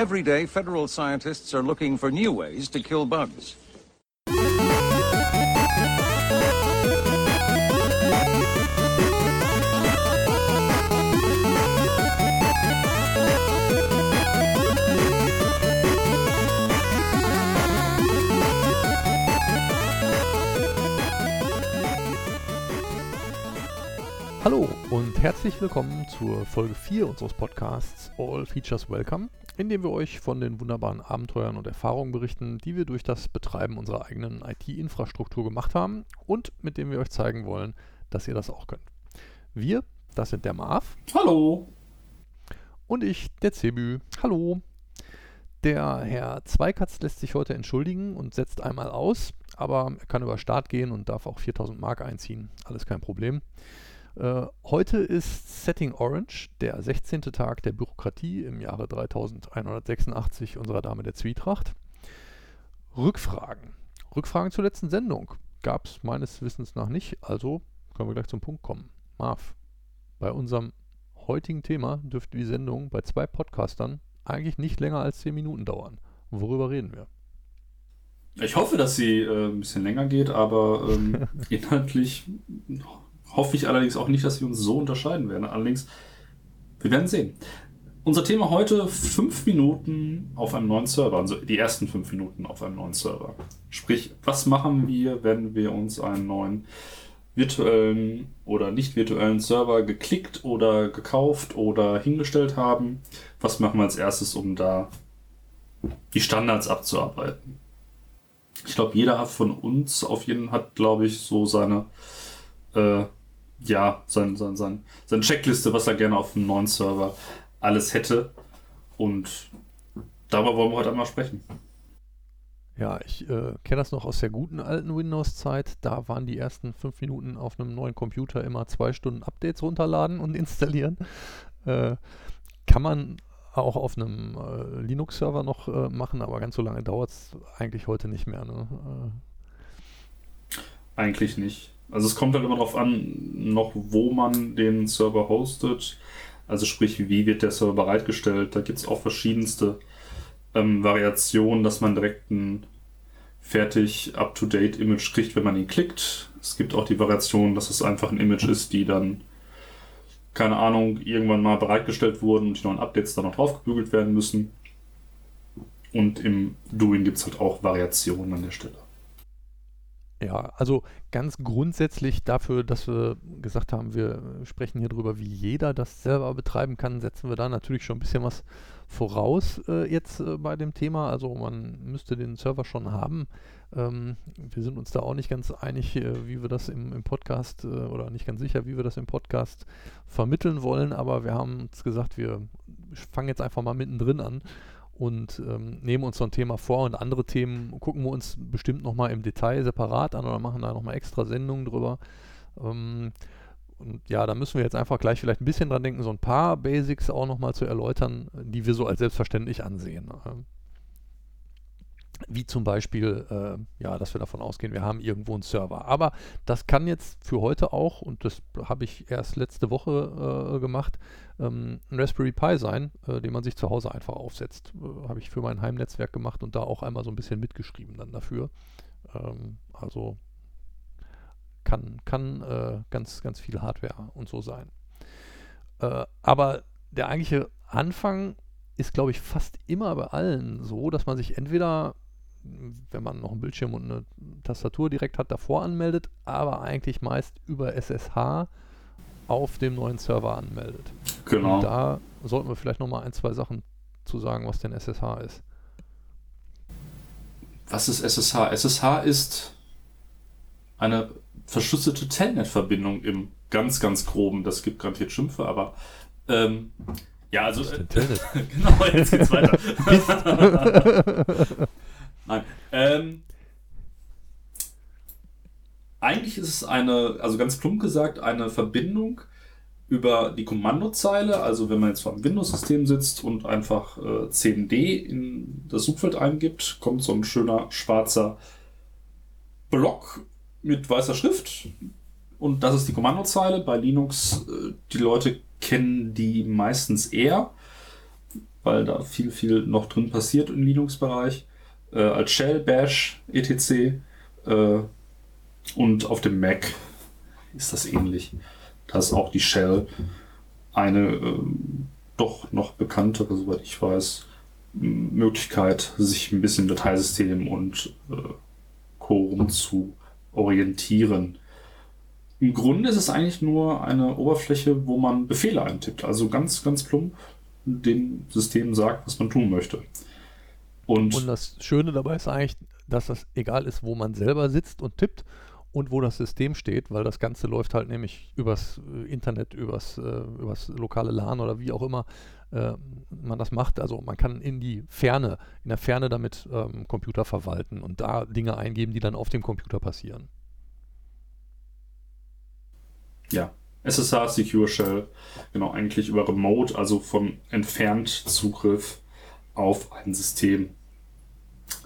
Every day, federal scientists are looking for new ways to kill bugs. Hallo und herzlich willkommen zur Folge 4 unseres Podcasts All Features Welcome, in dem wir euch von den wunderbaren Abenteuern und Erfahrungen berichten, die wir durch das Betreiben unserer eigenen IT-Infrastruktur gemacht haben und mit dem wir euch zeigen wollen, dass ihr das auch könnt. Wir, das sind der Marv. Hallo. Und ich, der Cebü. Hallo. Der Herr Zweikatz lässt sich heute entschuldigen und setzt einmal aus, aber er kann über Start gehen und darf auch 4000 Mark einziehen. Alles kein Problem. Äh, heute ist Setting Orange, der 16. Tag der Bürokratie im Jahre 3186 unserer Dame der Zwietracht. Rückfragen. Rückfragen zur letzten Sendung gab es meines Wissens nach nicht, also können wir gleich zum Punkt kommen. Marv, bei unserem heutigen Thema dürfte die Sendung bei zwei Podcastern eigentlich nicht länger als 10 Minuten dauern. Worüber reden wir? Ich hoffe, dass sie äh, ein bisschen länger geht, aber ähm, inhaltlich hoffe ich allerdings auch nicht, dass wir uns so unterscheiden werden. Allerdings, wir werden sehen. Unser Thema heute fünf Minuten auf einem neuen Server, also die ersten fünf Minuten auf einem neuen Server. Sprich, was machen wir, wenn wir uns einen neuen virtuellen oder nicht virtuellen Server geklickt oder gekauft oder hingestellt haben? Was machen wir als erstes, um da die Standards abzuarbeiten? Ich glaube, jeder von uns auf jeden hat, glaube ich, so seine äh, ja, sein, sein, sein, seine Checkliste, was er gerne auf einem neuen Server alles hätte. Und darüber wollen wir heute einmal sprechen. Ja, ich äh, kenne das noch aus der guten alten Windows-Zeit. Da waren die ersten fünf Minuten auf einem neuen Computer immer zwei Stunden Updates runterladen und installieren. Äh, kann man auch auf einem äh, Linux-Server noch äh, machen, aber ganz so lange dauert es eigentlich heute nicht mehr. Ne? Äh. Eigentlich nicht. Also es kommt halt immer darauf an, noch wo man den Server hostet. Also sprich, wie wird der Server bereitgestellt. Da gibt es auch verschiedenste ähm, Variationen, dass man direkt ein fertig up-to-date Image kriegt, wenn man ihn klickt. Es gibt auch die Variation, dass es einfach ein Image ist, die dann, keine Ahnung, irgendwann mal bereitgestellt wurden und die neuen Updates dann noch draufgebügelt werden müssen. Und im Doing gibt es halt auch Variationen an der Stelle. Ja, also ganz grundsätzlich dafür, dass wir gesagt haben, wir sprechen hier drüber, wie jeder das selber betreiben kann, setzen wir da natürlich schon ein bisschen was voraus äh, jetzt äh, bei dem Thema. Also man müsste den Server schon haben. Ähm, wir sind uns da auch nicht ganz einig, äh, wie wir das im, im Podcast äh, oder nicht ganz sicher, wie wir das im Podcast vermitteln wollen, aber wir haben uns gesagt, wir fangen jetzt einfach mal mittendrin an und ähm, nehmen uns so ein Thema vor und andere Themen gucken wir uns bestimmt nochmal im Detail separat an oder machen da nochmal extra Sendungen drüber. Ähm, und ja, da müssen wir jetzt einfach gleich vielleicht ein bisschen dran denken, so ein paar Basics auch nochmal zu erläutern, die wir so als selbstverständlich ansehen. Wie zum Beispiel, äh, ja, dass wir davon ausgehen, wir haben irgendwo einen Server. Aber das kann jetzt für heute auch, und das habe ich erst letzte Woche äh, gemacht, ähm, ein Raspberry Pi sein, äh, den man sich zu Hause einfach aufsetzt. Äh, habe ich für mein Heimnetzwerk gemacht und da auch einmal so ein bisschen mitgeschrieben dann dafür. Ähm, also kann, kann äh, ganz, ganz viel Hardware und so sein. Äh, aber der eigentliche Anfang ist, glaube ich, fast immer bei allen so, dass man sich entweder wenn man noch einen Bildschirm und eine Tastatur direkt hat, davor anmeldet, aber eigentlich meist über SSH auf dem neuen Server anmeldet. Genau. Und da sollten wir vielleicht nochmal ein, zwei Sachen zu sagen, was denn SSH ist. Was ist SSH? SSH ist eine verschlüsselte Telnet-Verbindung im ganz, ganz groben. Das gibt garantiert Schimpfe, aber ähm, ja, also. Äh, genau, jetzt geht's weiter. Nein. Ähm, eigentlich ist es eine, also ganz plump gesagt, eine Verbindung über die Kommandozeile. Also wenn man jetzt vor einem Windows-System sitzt und einfach äh, cmd in das Suchfeld eingibt, kommt so ein schöner schwarzer Block mit weißer Schrift. Und das ist die Kommandozeile. Bei Linux, äh, die Leute kennen die meistens eher weil da viel, viel noch drin passiert im Linux-Bereich. Äh, als Shell, Bash, etc. Äh, und auf dem Mac ist das ähnlich. Da ist auch die Shell eine äh, doch noch bekanntere, soweit ich weiß, Möglichkeit, sich ein bisschen Dateisystem und äh, Co. zu orientieren. Im Grunde ist es eigentlich nur eine Oberfläche, wo man Befehle eintippt. Also ganz, ganz plump dem System sagt, was man tun möchte. Und, und das Schöne dabei ist eigentlich, dass das egal ist, wo man selber sitzt und tippt und wo das System steht, weil das Ganze läuft halt nämlich übers äh, Internet, übers, äh, übers lokale LAN oder wie auch immer äh, man das macht. Also man kann in die Ferne, in der Ferne damit ähm, Computer verwalten und da Dinge eingeben, die dann auf dem Computer passieren. Ja, SSH Secure Shell, genau, eigentlich über Remote, also von entfernt Zugriff auf ein System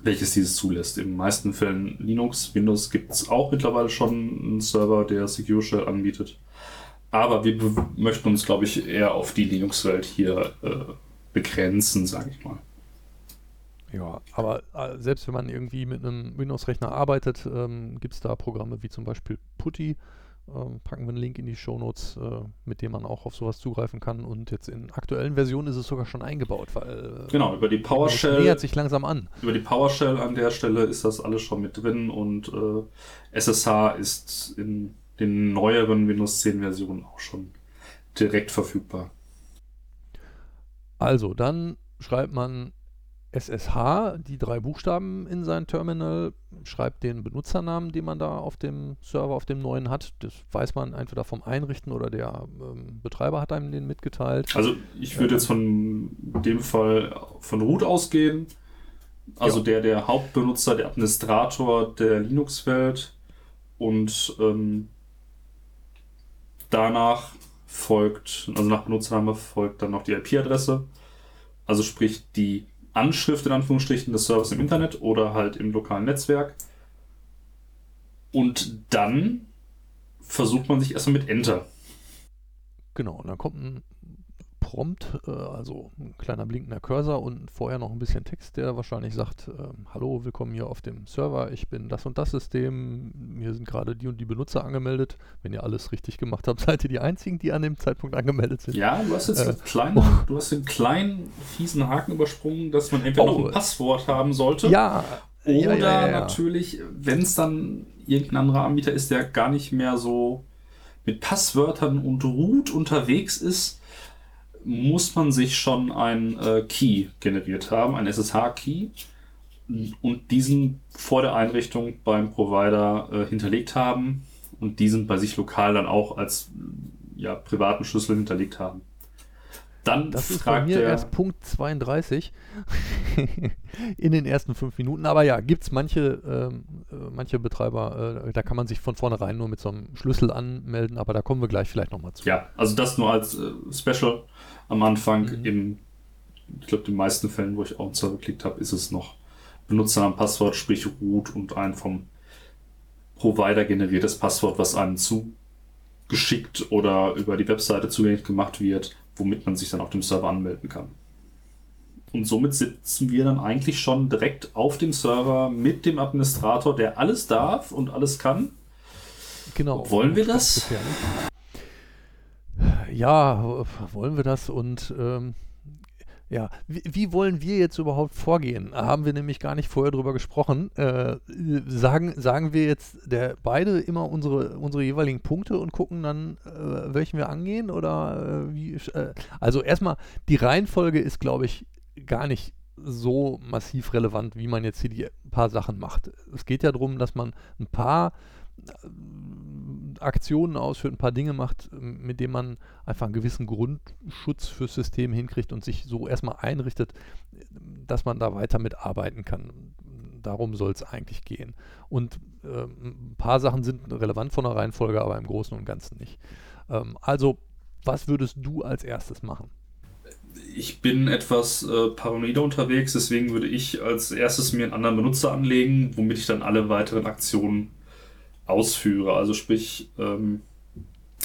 welches dieses zulässt. In den meisten Fällen Linux, Windows gibt es auch mittlerweile schon einen Server, der Secure Shell anbietet. Aber wir möchten uns, glaube ich, eher auf die Linux-Welt hier äh, begrenzen, sage ich mal. Ja, aber äh, selbst wenn man irgendwie mit einem Windows-Rechner arbeitet, ähm, gibt es da Programme wie zum Beispiel Putty, ähm, packen wir einen Link in die Shownotes, äh, mit dem man auch auf sowas zugreifen kann. Und jetzt in aktuellen Versionen ist es sogar schon eingebaut, weil. Äh, genau, über die PowerShell. nähert sich langsam an. Über die PowerShell an der Stelle ist das alles schon mit drin und äh, SSH ist in den neueren Windows 10 Versionen auch schon direkt verfügbar. Also, dann schreibt man SSH, die drei Buchstaben in sein Terminal, schreibt den Benutzernamen, den man da auf dem Server, auf dem neuen hat. Das weiß man entweder vom Einrichten oder der ähm, Betreiber hat einem den mitgeteilt. Also ich würde jetzt von dem Fall von Root ausgehen. Also ja. der, der Hauptbenutzer, der Administrator der Linux-Welt und ähm, danach folgt, also nach Benutzername folgt dann noch die IP-Adresse. Also sprich die Anschrift in Anführungsstrichen des Servers im Internet oder halt im lokalen Netzwerk. Und dann versucht man sich erstmal mit Enter. Genau, und dann kommt ein Prompt, äh, also ein kleiner blinkender Cursor und vorher noch ein bisschen Text, der wahrscheinlich sagt, äh, hallo, willkommen hier auf dem Server, ich bin das und das System, mir sind gerade die und die Benutzer angemeldet. Wenn ihr alles richtig gemacht habt, seid ihr die Einzigen, die an dem Zeitpunkt angemeldet sind. Ja, du hast jetzt äh, kleine, oh. du hast den kleinen, fiesen Haken übersprungen, dass man entweder oh. noch ein Passwort haben sollte. Ja. Oder ja, ja, ja, natürlich, wenn es dann irgendein anderer Anbieter ist, der gar nicht mehr so mit Passwörtern und Root unterwegs ist, muss man sich schon ein äh, Key generiert haben, ein SSH-Key, und diesen vor der Einrichtung beim Provider äh, hinterlegt haben und diesen bei sich lokal dann auch als ja, privaten Schlüssel hinterlegt haben. Dann das ist bei mir erst Punkt 32 in den ersten fünf Minuten. Aber ja, gibt es manche, ähm, äh, manche Betreiber, äh, da kann man sich von vornherein nur mit so einem Schlüssel anmelden, aber da kommen wir gleich vielleicht nochmal zu. Ja, also das nur als äh, Special am Anfang. Mhm. Im, ich glaube, den meisten Fällen, wo ich auch einen Server geklickt habe, ist es noch Benutzernamen, Passwort, sprich Root und ein vom Provider generiertes Passwort, was einem zugeschickt oder über die Webseite zugänglich gemacht wird, womit man sich dann auf dem Server anmelden kann. Und somit sitzen wir dann eigentlich schon direkt auf dem Server mit dem Administrator, der alles darf und alles kann. Genau. Wollen wir das? Ja, wollen wir das und ähm, ja, wie, wie, wollen wir jetzt überhaupt vorgehen? Haben wir nämlich gar nicht vorher drüber gesprochen. Äh, sagen, sagen wir jetzt der, beide immer unsere, unsere jeweiligen Punkte und gucken dann, äh, welchen wir angehen? Oder äh, wie? Äh, also erstmal, die Reihenfolge ist, glaube ich, gar nicht so massiv relevant, wie man jetzt hier die paar Sachen macht. Es geht ja darum, dass man ein paar Aktionen ausführt, ein paar Dinge macht, mit denen man einfach einen gewissen Grundschutz fürs System hinkriegt und sich so erstmal einrichtet, dass man da weiter mitarbeiten kann. Darum soll es eigentlich gehen. Und äh, ein paar Sachen sind relevant von der Reihenfolge, aber im Großen und Ganzen nicht. Ähm, also, was würdest du als erstes machen? Ich bin etwas äh, paranoider unterwegs, deswegen würde ich als erstes mir einen anderen Benutzer anlegen, womit ich dann alle weiteren Aktionen ausführe. Also sprich, ähm,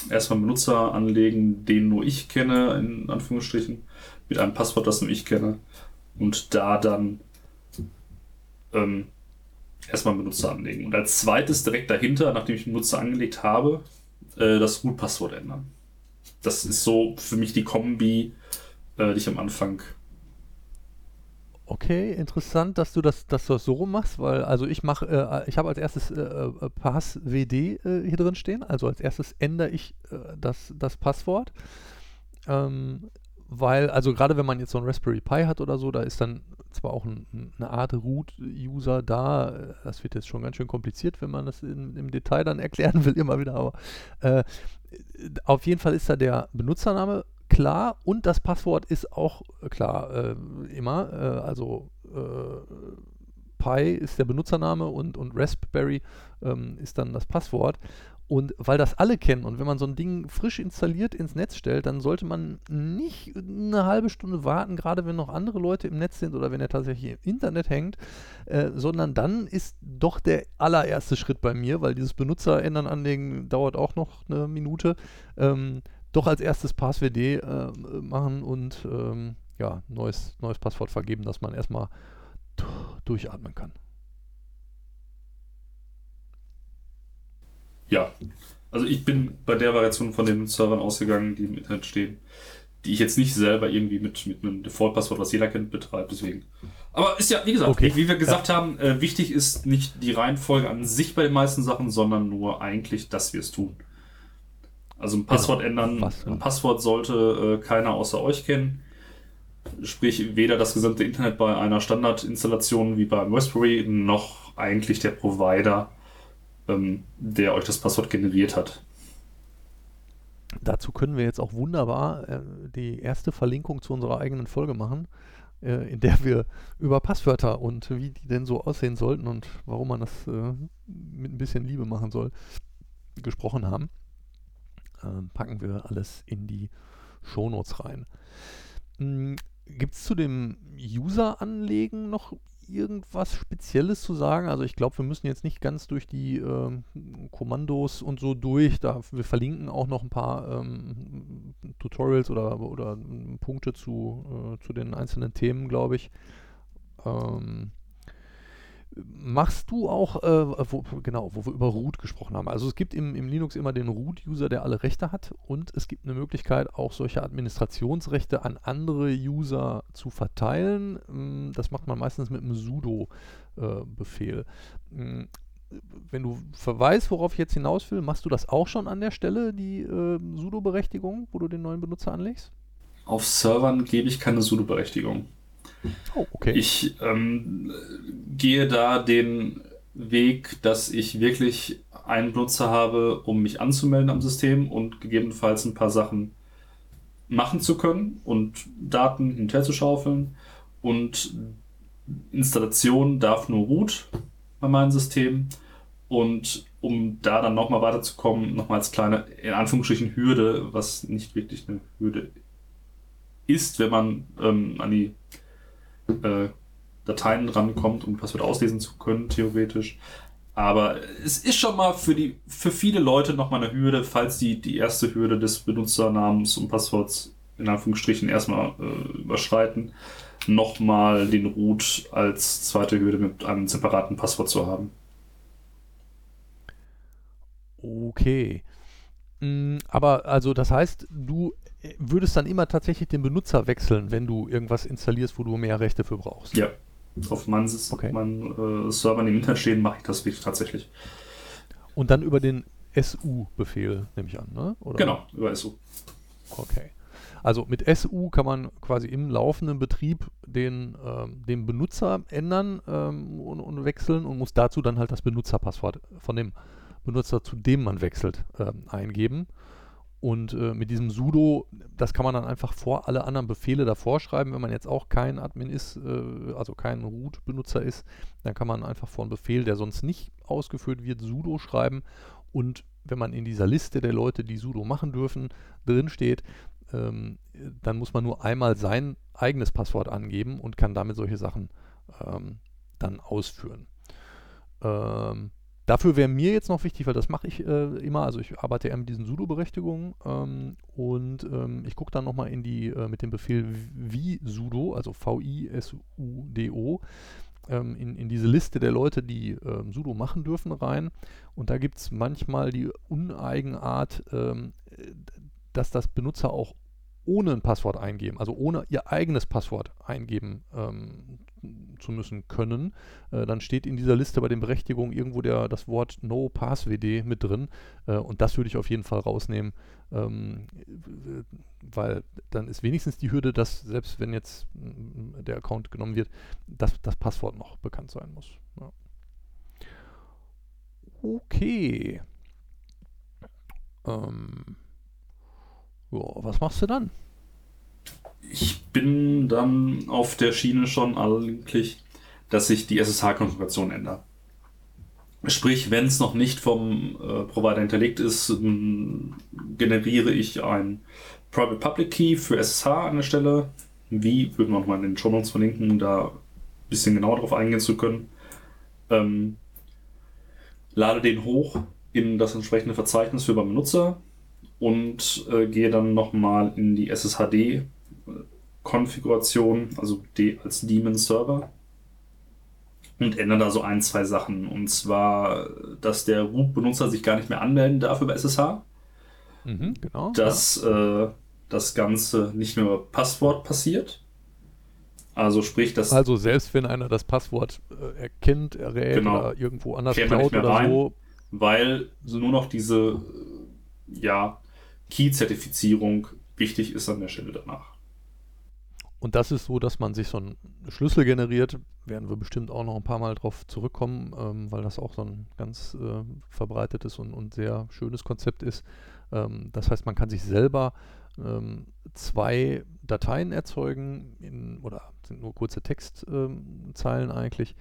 erstmal einen Benutzer anlegen, den nur ich kenne, in Anführungsstrichen, mit einem Passwort, das nur ich kenne. Und da dann ähm, erstmal einen Benutzer anlegen. Und als zweites direkt dahinter, nachdem ich den Benutzer angelegt habe, äh, das Root-Passwort ändern. Das ist so für mich die Kombi, äh, die ich am Anfang Okay, interessant, dass du das, dass du das so rum machst, weil also ich mache, äh, ich habe als erstes äh, äh Pass WD äh, hier drin stehen, also als erstes ändere ich äh, das, das Passwort, ähm, weil also gerade wenn man jetzt so ein Raspberry Pi hat oder so, da ist dann zwar auch ein, eine Art Root-User da, äh, das wird jetzt schon ganz schön kompliziert, wenn man das in, im Detail dann erklären will immer wieder, aber auf jeden Fall ist da der Benutzername klar und das Passwort ist auch klar äh, immer. Äh, also äh, Pi ist der Benutzername und, und Raspberry ähm, ist dann das Passwort. Und weil das alle kennen und wenn man so ein Ding frisch installiert ins Netz stellt, dann sollte man nicht eine halbe Stunde warten, gerade wenn noch andere Leute im Netz sind oder wenn er tatsächlich im Internet hängt, äh, sondern dann ist doch der allererste Schritt bei mir, weil dieses Benutzer ändern anlegen dauert auch noch eine Minute. Ähm, doch als erstes PassWD äh, machen und ähm, ja, neues, neues Passwort vergeben, dass man erstmal durchatmen kann. Ja, also ich bin bei der Variation von den Servern ausgegangen, die im Internet stehen, die ich jetzt nicht selber irgendwie mit, mit einem Default-Passwort, was jeder kennt, betreibe. Deswegen. Aber ist ja, wie gesagt, okay. wie, wie wir gesagt ja. haben, äh, wichtig ist nicht die Reihenfolge an sich bei den meisten Sachen, sondern nur eigentlich, dass wir es tun. Also ein Passwort genau. ändern. Ja. Ein Passwort sollte äh, keiner außer euch kennen. Sprich, weder das gesamte Internet bei einer Standardinstallation wie bei Raspberry, noch eigentlich der Provider, ähm, der euch das Passwort generiert hat. Dazu können wir jetzt auch wunderbar äh, die erste Verlinkung zu unserer eigenen Folge machen, äh, in der wir über Passwörter und wie die denn so aussehen sollten und warum man das äh, mit ein bisschen Liebe machen soll, gesprochen haben äh, packen wir alles in die Shownotes rein. Hm, Gibt es zu dem User-Anlegen noch irgendwas Spezielles zu sagen? Also ich glaube, wir müssen jetzt nicht ganz durch die äh, Kommandos und so durch. Da, wir verlinken auch noch ein paar ähm, Tutorials oder, oder Punkte zu, äh, zu den einzelnen Themen, glaube ich. Ähm, machst du auch, äh, wo, genau, wo wir über Root gesprochen haben. Also es gibt im, im Linux immer den Root-User, der alle Rechte hat und es gibt eine Möglichkeit, auch solche Administrationsrechte an andere User zu verteilen. Mm, das macht man meistens mit einem sudo-Befehl. Äh, mm, wenn du verweist, worauf ich jetzt hinaus will, machst du das auch schon an der Stelle, die äh, sudo-Berechtigung, wo du den neuen Benutzer anlegst? Auf Servern gebe ich keine sudo-Berechtigung. Oh, okay. Ich ähm, gehe da den Weg, dass ich wirklich einen Benutzer habe, um mich anzumelden am System und gegebenenfalls ein paar Sachen machen zu können und Daten hinterherzuschaufeln. Und Installation darf nur root bei meinem System. Und um da dann nochmal weiterzukommen, nochmal als kleine, in Anführungsstrichen, Hürde, was nicht wirklich eine Hürde ist, wenn man ähm, an die äh, Dateien rankommt, um Passwort auslesen zu können, theoretisch. Aber es ist schon mal für, die, für viele Leute nochmal eine Hürde, falls die die erste Hürde des Benutzernamens und Passworts in Anführungsstrichen erstmal äh, überschreiten, nochmal den Root als zweite Hürde mit einem separaten Passwort zu haben. Okay. Mm, aber also das heißt, du würdest dann immer tatsächlich den Benutzer wechseln, wenn du irgendwas installierst, wo du mehr Rechte für brauchst. Ja. Auf meinen okay. mein, äh, Servern im Internet stehen, mache ich das wirklich tatsächlich. Und dann über den SU-Befehl, nehme ich an, ne? Oder? Genau, über SU. Okay. Also mit SU kann man quasi im laufenden Betrieb den, ähm, den Benutzer ändern ähm, und, und, wechseln und muss dazu dann halt das Benutzerpasswort von dem Benutzer, zu dem man wechselt, ähm, eingeben. Und äh, mit diesem sudo, das kann man dann einfach vor alle anderen Befehle davor schreiben. Wenn man jetzt auch kein Admin ist, äh, also kein Root-Benutzer ist, dann kann man einfach vor einen Befehl, der sonst nicht ausgeführt wird, sudo schreiben. Und wenn man in dieser Liste der Leute, die sudo machen dürfen, drinsteht, ähm, dann muss man nur einmal sein eigenes Passwort angeben und kann damit solche Sachen ähm, dann ausführen. Ähm, Dafür wäre mir jetzt noch wichtig, weil das mache ich äh, immer, also ich arbeite eher mit diesen sudo-Berechtigungen ähm, und ähm, ich gucke dann nochmal in die, äh, mit dem Befehl wie sudo, also V-I-S-U-D-O, ähm, in, in diese Liste der Leute, die ähm, sudo machen dürfen, rein. Und da gibt es manchmal die Uneigenart, ähm, dass das Benutzer auch ohne ein Passwort eingeben, also ohne ihr eigenes Passwort eingeben ähm, zu müssen können, äh, dann steht in dieser Liste bei den Berechtigungen irgendwo der, das Wort No PassWD mit drin äh, und das würde ich auf jeden Fall rausnehmen, ähm, weil dann ist wenigstens die Hürde, dass selbst wenn jetzt äh, der Account genommen wird, dass das Passwort noch bekannt sein muss. Ja. Okay. Ähm. Ja, was machst du dann? Ich bin dann auf der Schiene schon eigentlich, dass ich die SSH-Konfiguration ändere. Sprich, wenn es noch nicht vom äh, Provider hinterlegt ist, generiere ich ein Private Public Key für SSH an der Stelle. Wie, würden wir nochmal in den Show Notes verlinken, da ein bisschen genauer drauf eingehen zu können. Ähm, lade den hoch in das entsprechende Verzeichnis für beim Benutzer und äh, gehe dann nochmal in die SSHD-Konfiguration, also als Daemon Server und ändere da so ein, zwei Sachen. Und zwar, dass der Root-Benutzer sich gar nicht mehr anmelden darf über SSH. Mhm, genau. Dass ja. äh, das Ganze nicht mehr über Passwort passiert. Also sprich, dass. Also selbst wenn einer das Passwort äh, erkennt, errät genau, oder irgendwo anders klaut oder rein, so. Weil nur noch diese ja, Key-Zertifizierung wichtig ist an der Stelle danach. Und das ist so, dass man sich so einen Schlüssel generiert, werden wir bestimmt auch noch ein paar Mal drauf zurückkommen, ähm, weil das auch so ein ganz äh, verbreitetes und, und, sehr schönes Konzept ist. Ähm, das heißt, man kann sich selber ähm, zwei Dateien erzeugen, in, oder sind nur kurze Textzeilen eigentlich,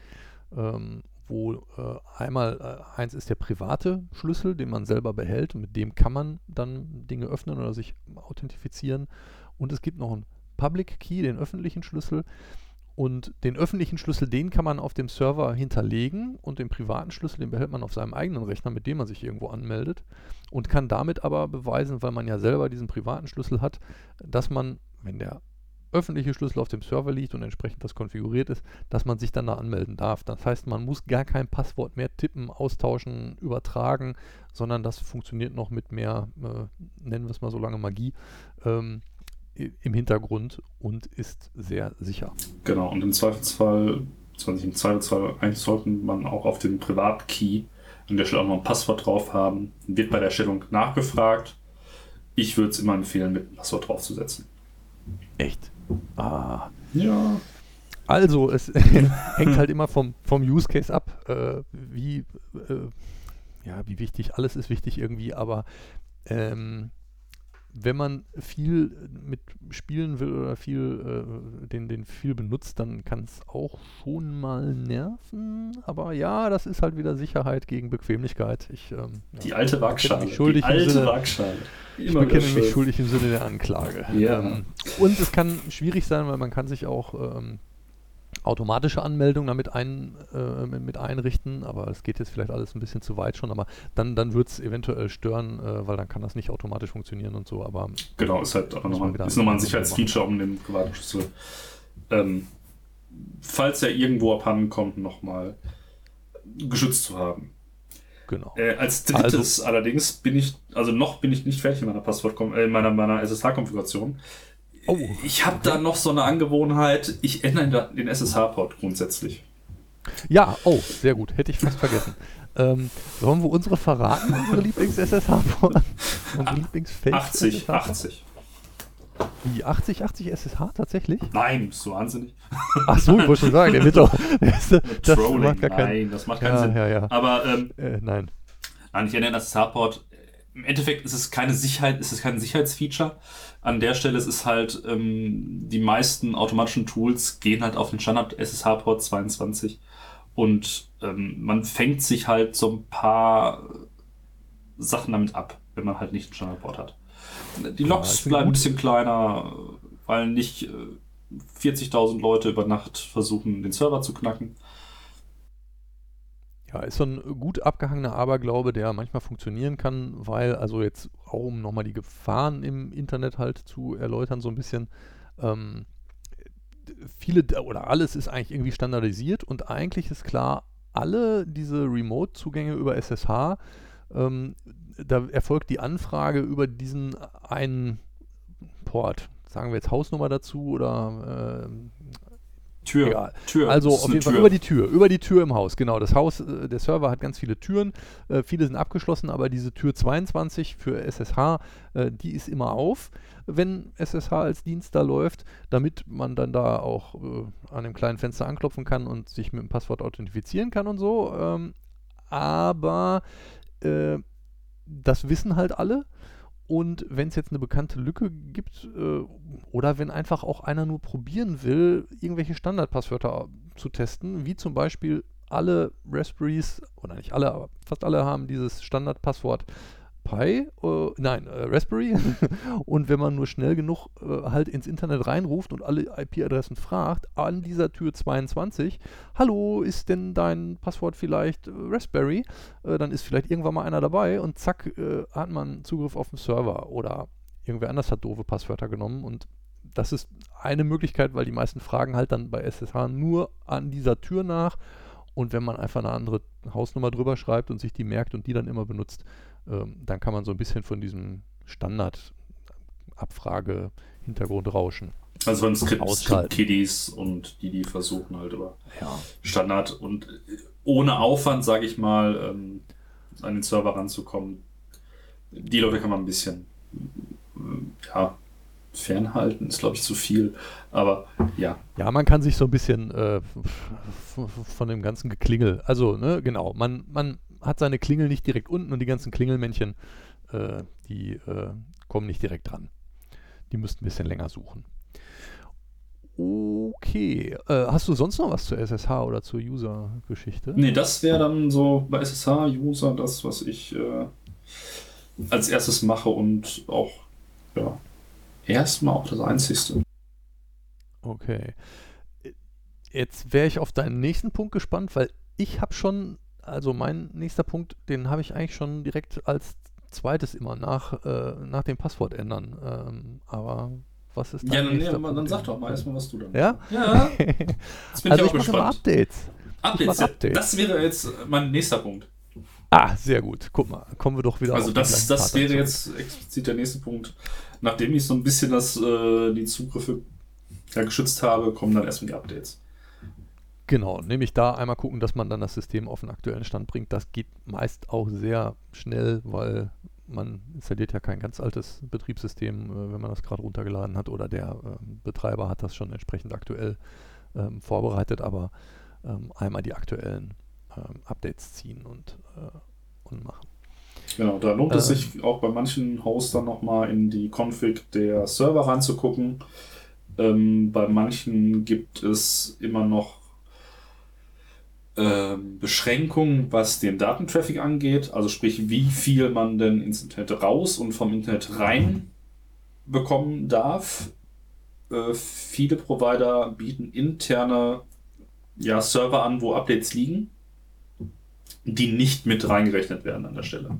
ähm, wo äh, einmal äh, eins ist der private Schlüssel, den man selber behält und mit dem kann man dann Dinge öffnen oder sich authentifizieren. Und es gibt noch einen Public Key, den öffentlichen Schlüssel. Und den öffentlichen Schlüssel, den kann man auf dem Server hinterlegen und den privaten Schlüssel, den behält man auf seinem eigenen Rechner, mit dem man sich irgendwo anmeldet und kann damit aber beweisen, weil man ja selber diesen privaten Schlüssel hat, dass man, wenn der öffentliche Schlüssel auf dem Server liegt und entsprechend das konfiguriert ist, dass man sich dann da anmelden darf. Das heißt, man muss gar kein Passwort mehr tippen, austauschen, übertragen, sondern das funktioniert noch mit mehr, äh, nennen wir es mal so lange Magie. Ähm, im Hintergrund und ist sehr sicher. Genau, und im Zweifelsfall, im Zweifelsfall eigentlich sollte man auch auf den Privatkey an der Stelle auch noch ein Passwort drauf haben. Wird bei der Erstellung nachgefragt. Ich würde es immer empfehlen, mit einem Passwort draufzusetzen. Echt? Ah. Ja. Also, es hängt halt immer vom, vom Use Case ab, äh, wie, äh, ja, wie wichtig, alles ist wichtig irgendwie, aber ähm, wenn man viel mit spielen will oder viel äh, den, den viel benutzt, dann kann es auch schon mal nerven. Aber ja, das ist halt wieder Sicherheit gegen Bequemlichkeit. Ich, ähm, die alte Waagschale. Die alte Sinne, Waagschale. ich bekenne mich schuldig im Sinne der Anklage. Ja. Ähm, und es kann schwierig sein, weil man kann sich auch ähm, automatische Anmeldung damit ein, äh, mit einrichten, aber es geht jetzt vielleicht alles ein bisschen zu weit schon, aber dann, dann wird es eventuell stören, äh, weil dann kann das nicht automatisch funktionieren und so, aber Genau, ist halt auch nochmal, ist nochmal ein Sicherheitsfeature, um den privaten Schlüssel, ähm, falls er irgendwo abhanden kommt, nochmal geschützt zu haben. Genau. Äh, als drittes also, allerdings bin ich, also noch bin ich nicht fertig mit meiner Passwort, äh, meiner, meiner SSH-Konfiguration. Oh. Ich habe da noch so eine Angewohnheit, ich ändere den SSH-Port grundsätzlich. Ja, oh, sehr gut, hätte ich fast vergessen. Ähm, sollen wir unsere verraten, unsere Lieblings-SSH-Port? Unsere Lieblingsfeld? 80, 80. Wie, 80, 80 SSH tatsächlich? Nein, bist du wahnsinnig. Ach so, ich wollte schon sagen, der wird doch. Das, das Trolling, macht gar keinen, nein, das macht keinen ja, Sinn. Ja, ja. Aber, ähm, äh, nein. Nein, ich ändere den SSH-Port. Im Endeffekt ist es keine Sicherheit, ist es kein Sicherheitsfeature an der Stelle ist es halt, ähm, die meisten automatischen Tools gehen halt auf den Standard SSH-Port 22 und ähm, man fängt sich halt so ein paar Sachen damit ab, wenn man halt nicht einen Standardport hat. Die Logs ja, bleiben ein bisschen kleiner, weil nicht äh, 40.000 Leute über Nacht versuchen, den Server zu knacken. Ja, ist so ein gut abgehangener Aberglaube, der manchmal funktionieren kann, weil, also jetzt auch um nochmal die Gefahren im Internet halt zu erläutern, so ein bisschen, ähm, viele oder alles ist eigentlich irgendwie standardisiert und eigentlich ist klar, alle diese Remote-Zugänge über SSH, ähm, da erfolgt die Anfrage über diesen einen Port. Sagen wir jetzt Hausnummer dazu oder äh, Tür. Egal. Tür. Also auf jeden Fall Tür. über die Tür, über die Tür im Haus, genau. Das Haus, äh, der Server hat ganz viele Türen, äh, viele sind abgeschlossen, aber diese Tür 22 für SSH, äh, die ist immer auf, wenn SSH als Dienst da läuft, damit man dann da auch äh, an dem kleinen Fenster anklopfen kann und sich mit dem Passwort authentifizieren kann und so. Ähm, aber äh, das wissen halt alle. Und wenn es jetzt eine bekannte Lücke gibt äh, oder wenn einfach auch einer nur probieren will, irgendwelche Standardpasswörter zu testen, wie zum Beispiel alle Raspberries, oder nicht alle, aber fast alle haben dieses Standardpasswort Pi, äh, nein, äh, Raspberry. und wenn man nur schnell genug äh, halt ins Internet reinruft und alle IP-Adressen fragt, an dieser Tür 22, hallo, ist denn dein Passwort vielleicht äh, Raspberry? Äh, dann ist vielleicht irgendwann mal einer dabei und zack, äh, hat man Zugriff auf den Server oder irgendwer anders hat doofe Passwörter genommen und das ist eine Möglichkeit, weil die meisten fragen halt dann bei SSH nur an dieser Tür nach und wenn man einfach eine andere Hausnummer drüber schreibt und sich die merkt und die dann immer benutzt, ähm, dann kann man so ein bisschen von diesem Standard-Abfrage-Hintergrund rauschen. Also von. Skript-Kiddies und die, die versuchen halt über Ja. Standard und ohne Aufwand, sage ich mal, ähm, an den Server ranzukommen. Die Leute kann man ein bisschen äh, ja, fernhalten, ist glaube ich zu viel. Aber ja, Ja, man kann sich so ein bisschen äh, von dem ganzen Geklingel, also, ne, genau, man, man hat seine Klingel nicht direkt unten und die ganzen Klingelmännchen, äh, die äh, kommen nicht direkt dran. Die müssten ein bisschen länger suchen. Okay, äh, hast du sonst noch was zur SSH oder zur User-Geschichte? nee, das wäre dann so bei SSH-User das, was ich äh, als erstes mache und auch ja, erstmal auch das Einzigste. Okay. Jetzt wäre ich auf deinen nächsten Punkt gespannt, weil ich habe schon, also mein nächster Punkt, den habe ich eigentlich schon direkt als zweites immer nach, äh, nach dem Passwort ändern. Ähm, aber was ist Ja, dann, nee, aber dann sag doch mal erstmal, was du dann. Ja? Ja, jetzt bin also ich ich auch mache immer gespannt. Updates. Updates, mach Updates. das wäre jetzt mein nächster Punkt. Ah, sehr gut. Guck mal, kommen wir doch wieder Also das, das wäre jetzt explizit der nächste Punkt. Nachdem ich so ein bisschen das, äh, die Zugriffe ja, geschützt habe, kommen dann erstmal die Updates. Genau, nämlich da einmal gucken, dass man dann das System auf den aktuellen Stand bringt. Das geht meist auch sehr schnell, weil man installiert ja kein ganz altes Betriebssystem, äh, wenn man das gerade runtergeladen hat oder der ähm, Betreiber hat das schon entsprechend aktuell ähm, vorbereitet, aber ähm, einmal die aktuellen ähm, Updates ziehen und, äh, und machen. Genau, da lohnt es Äh. sich auch bei manchen Hostern nochmal in die Config der Server reinzugucken. Ähm, bei manchen gibt es immer noch ähm, Beschränkungen, was den Datentraffic angeht. Also sprich, wie viel man denn ins Internet raus und vom Internet rein bekommen darf. Äh, viele Provider bieten interne ja, Server an, wo Updates liegen, die nicht mit reingerechnet werden an der Stelle.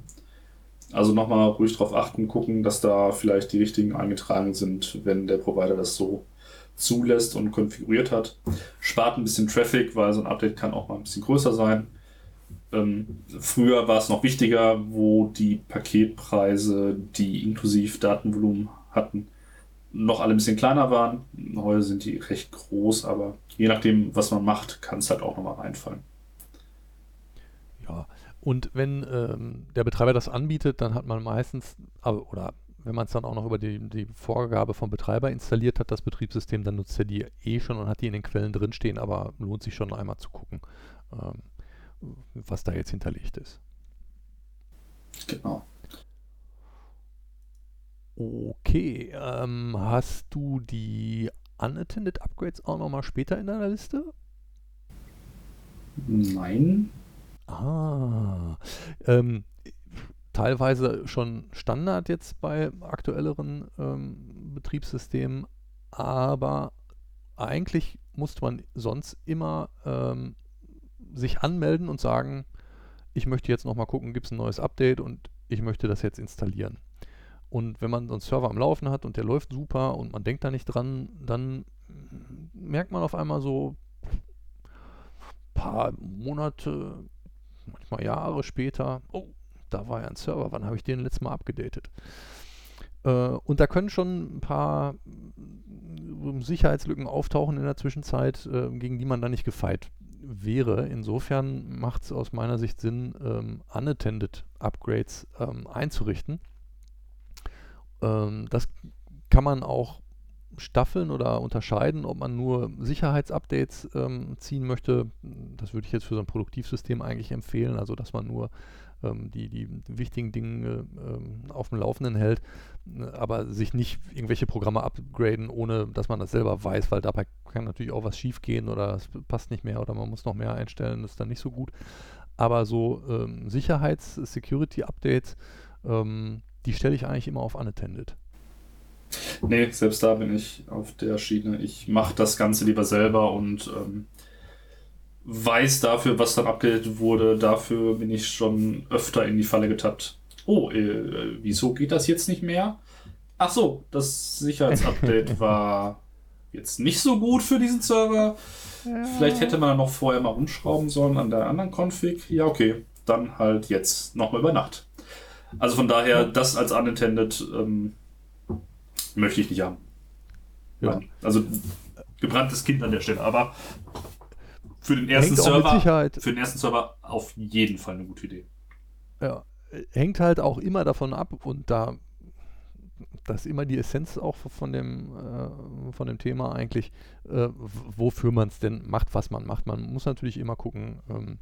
Also nochmal ruhig drauf achten, gucken, dass da vielleicht die richtigen eingetragen sind, wenn der Provider das so zulässt und konfiguriert hat. Spart ein bisschen Traffic, weil so ein Update kann auch mal ein bisschen größer sein. Ähm, früher war es noch wichtiger, wo die Paketpreise, die inklusiv Datenvolumen hatten, noch alle ein bisschen kleiner waren. Heute sind die recht groß, aber je nachdem, was man macht, kann es halt auch nochmal reinfallen. Ja, und wenn ähm, der Betreiber das anbietet, dann hat man meistens, oder wenn man es dann auch noch über die, die Vorgabe vom Betreiber installiert hat, das Betriebssystem, dann nutzt er die eh schon und hat die in den Quellen drinstehen, aber lohnt sich schon einmal zu gucken, ähm, was da jetzt hinterlegt ist. Genau. Okay, ähm, hast du die unattended Upgrades auch nochmal später in deiner Liste? Nein. Ah, ähm, teilweise schon Standard jetzt bei aktuelleren ähm, Betriebssystemen, aber eigentlich musste man sonst immer ähm, sich anmelden und sagen, ich möchte jetzt nochmal gucken, gibt es ein neues Update und ich möchte das jetzt installieren. Und wenn man so einen Server am Laufen hat und der läuft super und man denkt da nicht dran, dann merkt man auf einmal so ein paar Monate, manchmal Jahre später, oh, da war ja ein Server, wann habe ich den letztes Mal abgedatet? Äh, und da können schon ein paar äh, Sicherheitslücken auftauchen in der Zwischenzeit, äh, gegen die man dann nicht gefeit wäre. Insofern macht es aus meiner Sicht Sinn, ähm, unattended Upgrades ähm, einzurichten. Ähm, das kann man auch staffeln oder unterscheiden, ob man nur Sicherheitsupdates ähm, ziehen möchte. Das würde ich jetzt für so ein Produktivsystem eigentlich empfehlen, also dass man nur die, die wichtigen Dinge ähm, auf dem Laufenden hält, aber sich nicht irgendwelche Programme upgraden, ohne dass man das selber weiß, weil dabei kann natürlich auch was schief gehen oder es passt nicht mehr oder man muss noch mehr einstellen, das ist dann nicht so gut. Aber so ähm, Sicherheits-Security-Updates, ähm, die stelle ich eigentlich immer auf unattended. Nee, selbst da bin ich auf der Schiene. Ich mache das Ganze lieber selber und ähm, weiß dafür, was dann abgedatet wurde. Dafür bin ich schon öfter in die Falle getappt. Oh, äh, wieso geht das jetzt nicht mehr? Ach so, das Sicherheitsupdate war jetzt nicht so gut für diesen Server. Ja. Vielleicht hätte man noch vorher mal umschrauben sollen an der anderen Config. Ja, okay, dann halt jetzt nochmal über Nacht. Also von daher, das als unintended ähm, möchte ich nicht haben. Ja. Also gebranntes Kind an der Stelle, aber für den ersten Server, für den ersten Server auf jeden Fall eine gute Idee. Ja, hängt halt auch immer davon ab und da das ist immer die Essenz auch von dem, äh, von dem Thema eigentlich, äh, wofür man es denn macht, was man macht. Man muss natürlich immer gucken, ähm,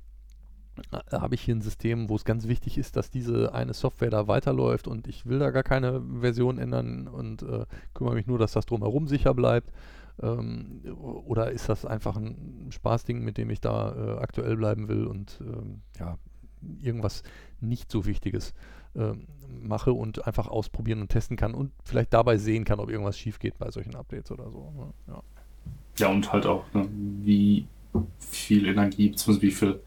äh, habe ich hier ein System, wo es ganz wichtig ist, dass diese eine Software da weiterläuft und ich will da gar keine Version ändern und äh, kümmere mich nur, dass das drumherum sicher bleibt. Ähm, oder ist das einfach ein Spaßding, mit dem ich da äh, aktuell bleiben will und ähm, ja, irgendwas nicht so Wichtiges äh, mache und einfach ausprobieren und testen kann und vielleicht dabei sehen kann, ob irgendwas schief geht bei solchen Updates oder so. Ne? Ja. ja, und halt auch, ne, wie viel Energie bzw. wie viel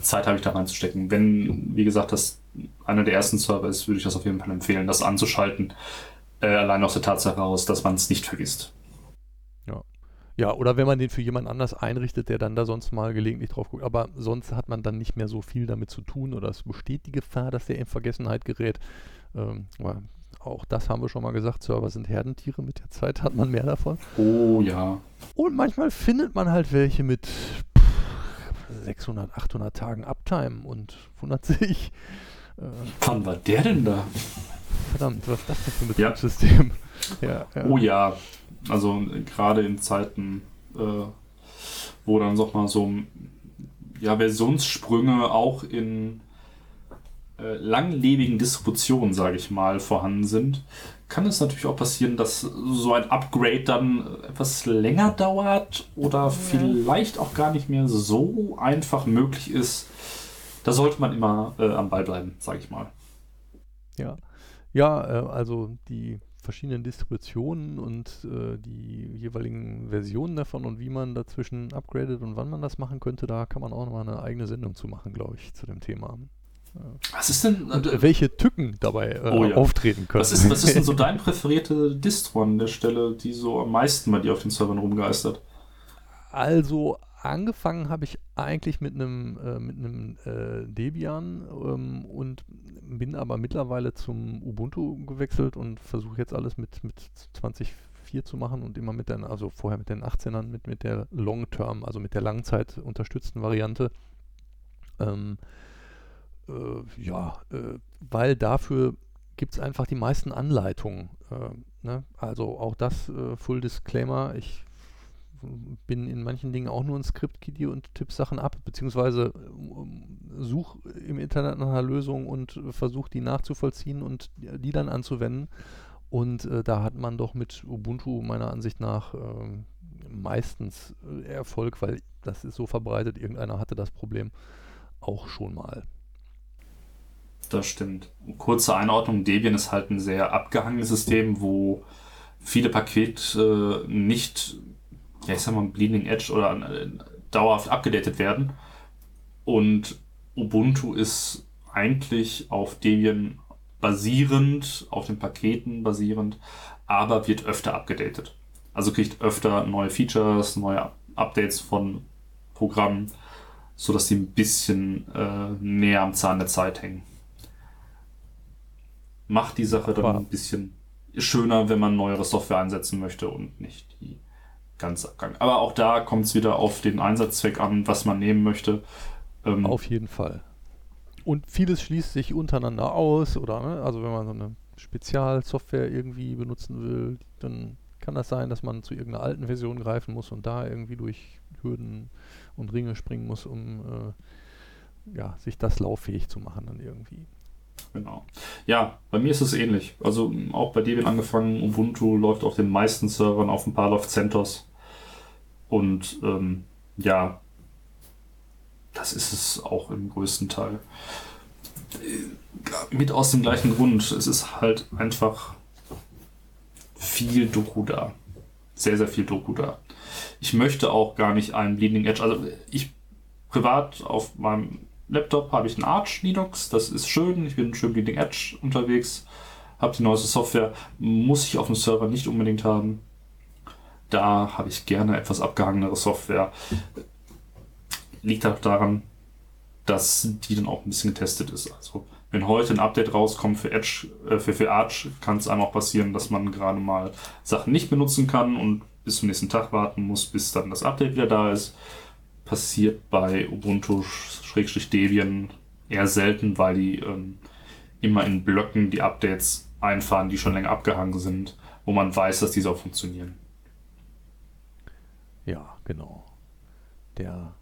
Zeit habe ich da reinzustecken. Wenn, wie gesagt, das einer der ersten Server ist, würde ich das auf jeden Fall empfehlen, das anzuschalten. Äh, allein aus der Tatsache heraus, dass man es nicht vergisst. Ja. Oder wenn man den für jemand anders einrichtet, der dann da sonst mal gelegentlich drauf guckt. Aber sonst hat man dann nicht mehr so viel damit zu tun oder es besteht die Gefahr, dass der in Vergessenheit gerät. Ähm, auch das haben wir schon mal gesagt, Server sind Herdentiere, mit der Zeit hat man mehr davon. Oh ja. Und manchmal findet man halt welche mit 600, 800 Tagen Uptime und wundert sich. Äh, Wann war der denn da? Verdammt, was ist das denn für ein Betriebssystem? Ja. Ja, ja. Oh ja, also gerade in Zeiten, äh, wo dann sag mal so ja, Versionssprünge auch in äh, langlebigen Distributionen, sage ich mal, vorhanden sind, kann es natürlich auch passieren, dass so ein Upgrade dann etwas länger dauert oder vielleicht auch gar nicht mehr so einfach möglich ist. Da sollte man immer äh, am Ball bleiben, sage ich mal. Ja, ja, äh, also die verschiedenen Distributionen und äh, die jeweiligen Versionen davon und wie man dazwischen upgradet und wann man das machen könnte, da kann man auch nochmal eine eigene Sendung zu machen, glaube ich, zu dem Thema. Was ist denn. Und äh, welche Tücken dabei äh, oh, ja. auftreten können. Was ist, was ist denn so dein präferierte Distro an der Stelle, die so am meisten bei dir auf den Servern rumgeistert? Also angefangen habe ich eigentlich mit einem äh, mit einem äh, Debian ähm, und bin aber mittlerweile zum Ubuntu gewechselt und versuche jetzt alles mit mit 20.4 zu machen und immer mit den also vorher mit den 18ern mit mit der Long Term also mit der Langzeit unterstützten Variante ähm, äh, ja, äh, weil dafür gibt es einfach die meisten Anleitungen. Äh, ne? Also auch das äh, Full Disclaimer, ich bin in manchen Dingen auch nur ein Script-Kiddie und tippe Sachen ab, beziehungsweise äh, suche im Internet nach einer Lösung und versuche die nachzuvollziehen und die dann anzuwenden. Und äh, da hat man doch mit Ubuntu meiner Ansicht nach ähm, meistens Erfolg, weil das ist so verbreitet, irgendeiner hatte das Problem auch schon mal. Das stimmt. Kurze Einordnung, Debian ist halt ein sehr abgehangenes System, wo viele Pakete äh, nicht, ja ich sag mal, Bleeding Edge oder äh, dauerhaft abgedatet werden. Und Ubuntu ist eigentlich auf Debian basierend, auf den Paketen basierend, aber wird öfter abgedatet. Also kriegt öfter neue Features, neue Updates von Programmen, sodass die ein bisschen äh, näher am Zahn der Zeit hängen. Macht die Sache dann Aber- ein bisschen schöner, wenn man neuere Software einsetzen möchte und nicht die ganz Abgang. Aber auch da kommt es wieder auf den Einsatzzweck an, was man nehmen möchte. Ähm, Auf jeden Fall. Und vieles schließt sich untereinander aus, oder? Ne? Also wenn man so eine Spezialsoftware irgendwie benutzen will, dann kann das sein, dass man zu irgendeiner alten Version greifen muss und da irgendwie durch Hürden und Ringe springen muss, um äh, ja, sich das lauffähig zu machen dann irgendwie. Genau. Ja, bei mir ist es ähnlich. Also auch bei Debian angefangen, Ubuntu läuft auf den meisten Servern, auf ein paar läuft CentOS. Und ähm, ja, das ist es auch im größten Teil. Äh, Mit aus dem gleichen Grund. Es ist halt einfach viel Doku da. Sehr, sehr viel Doku da. Ich möchte auch gar nicht einen Bleeding Edge. Also ich privat auf meinem Laptop habe ich ein Arch Linux, das ist schön, ich bin schön Bleeding Edge unterwegs, habe die neueste Software, muss ich auf dem Server nicht unbedingt haben. Da habe ich gerne etwas abgehangenere Software. Liegt auch daran, dass die dann auch ein bisschen getestet ist. Also wenn heute ein Update rauskommt für Edge, äh, für, für Arch, kann es einem auch passieren, dass man gerade mal Sachen nicht benutzen kann und bis zum nächsten Tag warten muss, bis dann das Update wieder da ist passiert bei Ubuntu-Debian eher selten, weil die ähm, immer in Blöcken die Updates einfahren, die schon länger abgehangen sind, wo man weiß, dass diese auch funktionieren. Ja, genau. Der,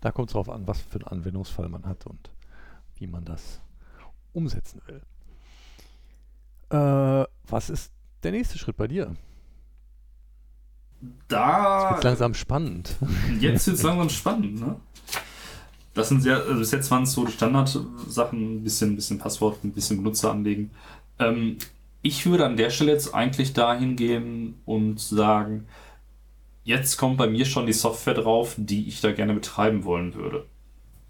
da kommt es darauf an, was für einen Anwendungsfall man hat und wie man das umsetzen will. Äh, was ist der nächste Schritt bei dir? Jetzt Da wird langsam spannend. Jetzt wird es langsam spannend, ne? Das sind sehr, also bis jetzt waren es so die Standardsachen, ein bisschen, ein bisschen Passwort, ein bisschen Benutzer anlegen. Ähm, ich würde an der Stelle jetzt eigentlich dahin gehen und sagen, jetzt kommt bei mir schon die Software drauf, die ich da gerne betreiben wollen würde.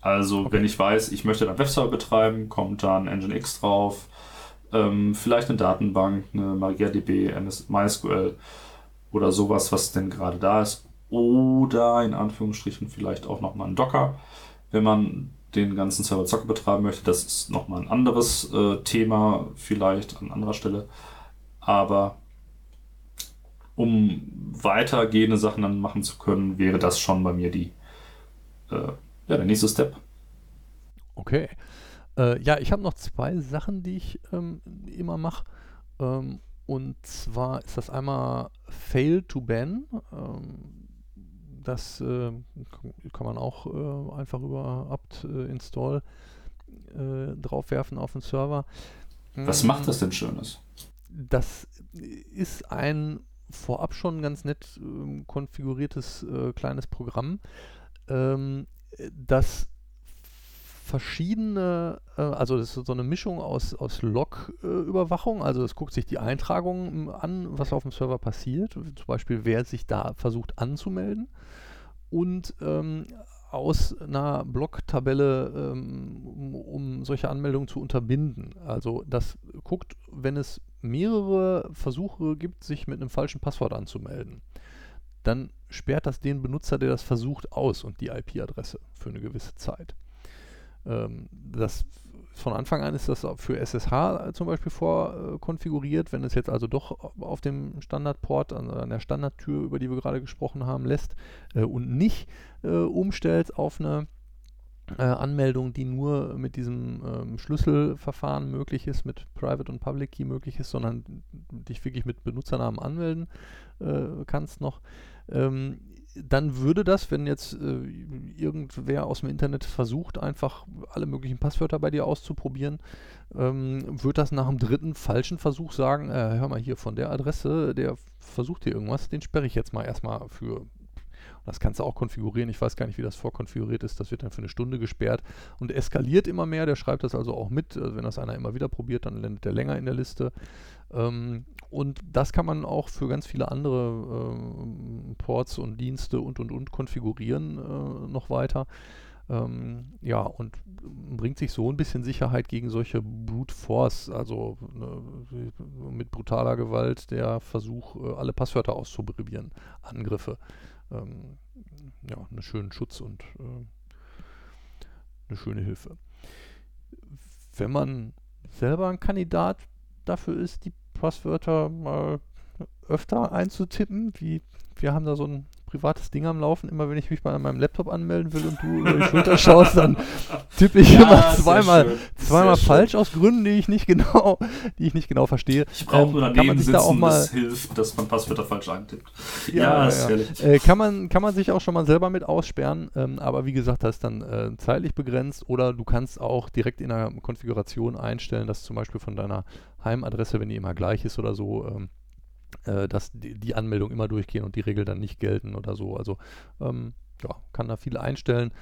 Also, wenn ich weiß, ich möchte dann Webserver betreiben, kommt dann Nginx drauf, ähm, vielleicht eine Datenbank, eine MariaDB, MS MySQL oder sowas, was denn gerade da ist. Oder in Anführungsstrichen vielleicht auch nochmal ein Docker, wenn man den ganzen Server Zocker betreiben möchte. Das ist nochmal ein anderes äh, Thema, vielleicht an anderer Stelle. Aber um weitergehende Sachen dann machen zu können, wäre das schon bei mir die, äh, ja, der nächste Step. Okay. Äh, ja, ich habe noch zwei Sachen, die ich ähm, immer mache. Ähm, und zwar ist das einmal Fail to Ban. Ähm, das äh, kann man auch äh, einfach über apt äh, install äh, draufwerfen auf den Server. Was Mm, macht das denn Schönes? Das ist ein vorab schon ganz nett ähm, konfiguriertes äh, kleines Programm, ähm, das verschiedene, äh, also das ist so eine Mischung aus, aus Log-Überwachung, also es guckt sich die Eintragungen an, was auf dem Server passiert, zum Beispiel wer sich da versucht anzumelden und ähm, aus einer Blocktabelle, ähm, um solche Anmeldungen zu unterbinden. Also das guckt, wenn es mehrere Versuche gibt, sich mit einem falschen Passwort anzumelden, dann sperrt das den Benutzer, der das versucht, aus und die IP-Adresse für eine gewisse Zeit. Ähm, das von Anfang an ist das für SSH zum Beispiel vorkonfiguriert. Wenn es jetzt also doch auf dem Standardport, an, an der Standardtür, über die wir gerade gesprochen haben, lässt äh, und nicht äh, umstellt auf eine äh, Anmeldung, die nur mit diesem ähm, Schlüsselverfahren möglich ist, mit Private und Public Key möglich ist, sondern dich wirklich mit Benutzernamen anmelden äh, kannst noch, ähm, dann würde das, wenn jetzt äh, irgendwer aus dem Internet versucht, einfach alle möglichen Passwörter bei dir auszuprobieren, ähm, wird das nach dem dritten falschen Versuch sagen, äh, hör mal hier von der Adresse, der versucht hier irgendwas, den sperre ich jetzt mal erstmal für das kannst du auch konfigurieren. Ich weiß gar nicht, wie das vorkonfiguriert ist. Das wird dann für eine Stunde gesperrt und eskaliert immer mehr. Der schreibt das also auch mit. Also wenn das einer immer wieder probiert, dann landet der länger in der Liste. Ähm, und das kann man auch für ganz viele andere ähm, Ports und Dienste und und und konfigurieren äh, noch weiter. Ähm, ja, und bringt sich so ein bisschen Sicherheit gegen solche Brute Force, also ne, mit brutaler Gewalt der Versuch, äh, alle Passwörter auszuprobieren, Angriffe. Ähm, ja, einen schönen Schutz und äh, eine schöne Hilfe. Wenn man selber ein Kandidat dafür ist, die Passwörter mal öfter einzutippen, wie wir haben da so ein privates Ding am Laufen. Immer wenn ich mich mal an meinem Laptop anmelden will und du über die Schulter schaust, dann tippe ich ja, immer zweimal, zweimal falsch schön. aus Gründen, die ich nicht genau, die ich nicht genau verstehe. Ich brauche ähm, nur daneben kann man sich sitzen, da auch mal, das hilft, dass man Passwörter falsch eintippt. Ja, ja, ja. Äh, kann, man, kann man sich auch schon mal selber mit aussperren, ähm, aber wie gesagt, das ist dann äh, zeitlich begrenzt oder du kannst auch direkt in der Konfiguration einstellen, dass zum Beispiel von deiner Heimadresse, wenn die immer gleich ist oder so, ähm, äh, dass die, die Anmeldung immer durchgehen und die Regeln dann nicht gelten oder so. Also ähm, ja, kann da viel einstellen.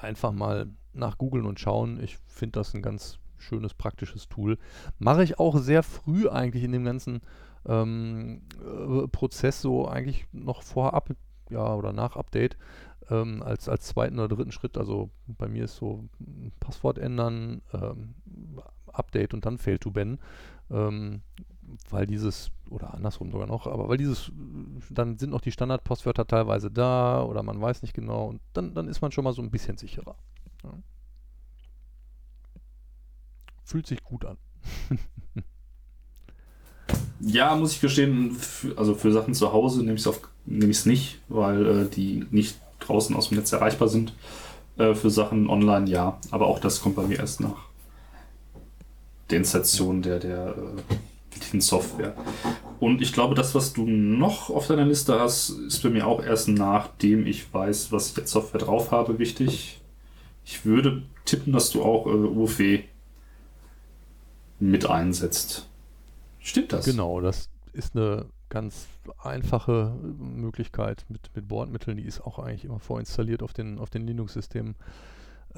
Einfach mal nach googeln und schauen. Ich finde das ein ganz schönes, praktisches Tool. Mache ich auch sehr früh eigentlich in dem ganzen ähm, äh, Prozess, so eigentlich noch vor Up ja, oder nach Update. Ähm, als, als zweiten oder dritten Schritt, also bei mir ist so Passwort ändern, ähm, Update und dann Fail to Ben. Weil dieses, oder andersrum sogar noch, aber weil dieses, dann sind noch die Standardpostwörter teilweise da oder man weiß nicht genau und dann, dann ist man schon mal so ein bisschen sicherer. Ja. Fühlt sich gut an. ja, muss ich gestehen, also für Sachen zu Hause nehme ich es nehm nicht, weil äh, die nicht draußen aus dem Netz erreichbar sind. Äh, für Sachen online ja, aber auch das kommt bei mir erst nach der Installation der, der äh, in Software. Und ich glaube, das, was du noch auf deiner Liste hast, ist bei mir auch erst nachdem ich weiß, was ich jetzt Software drauf habe, wichtig. Ich würde tippen, dass du auch äh, UFW mit einsetzt. Stimmt das? Genau, das ist eine ganz einfache Möglichkeit mit, mit Bordmitteln. Die ist auch eigentlich immer vorinstalliert auf den, auf den Linux-Systemen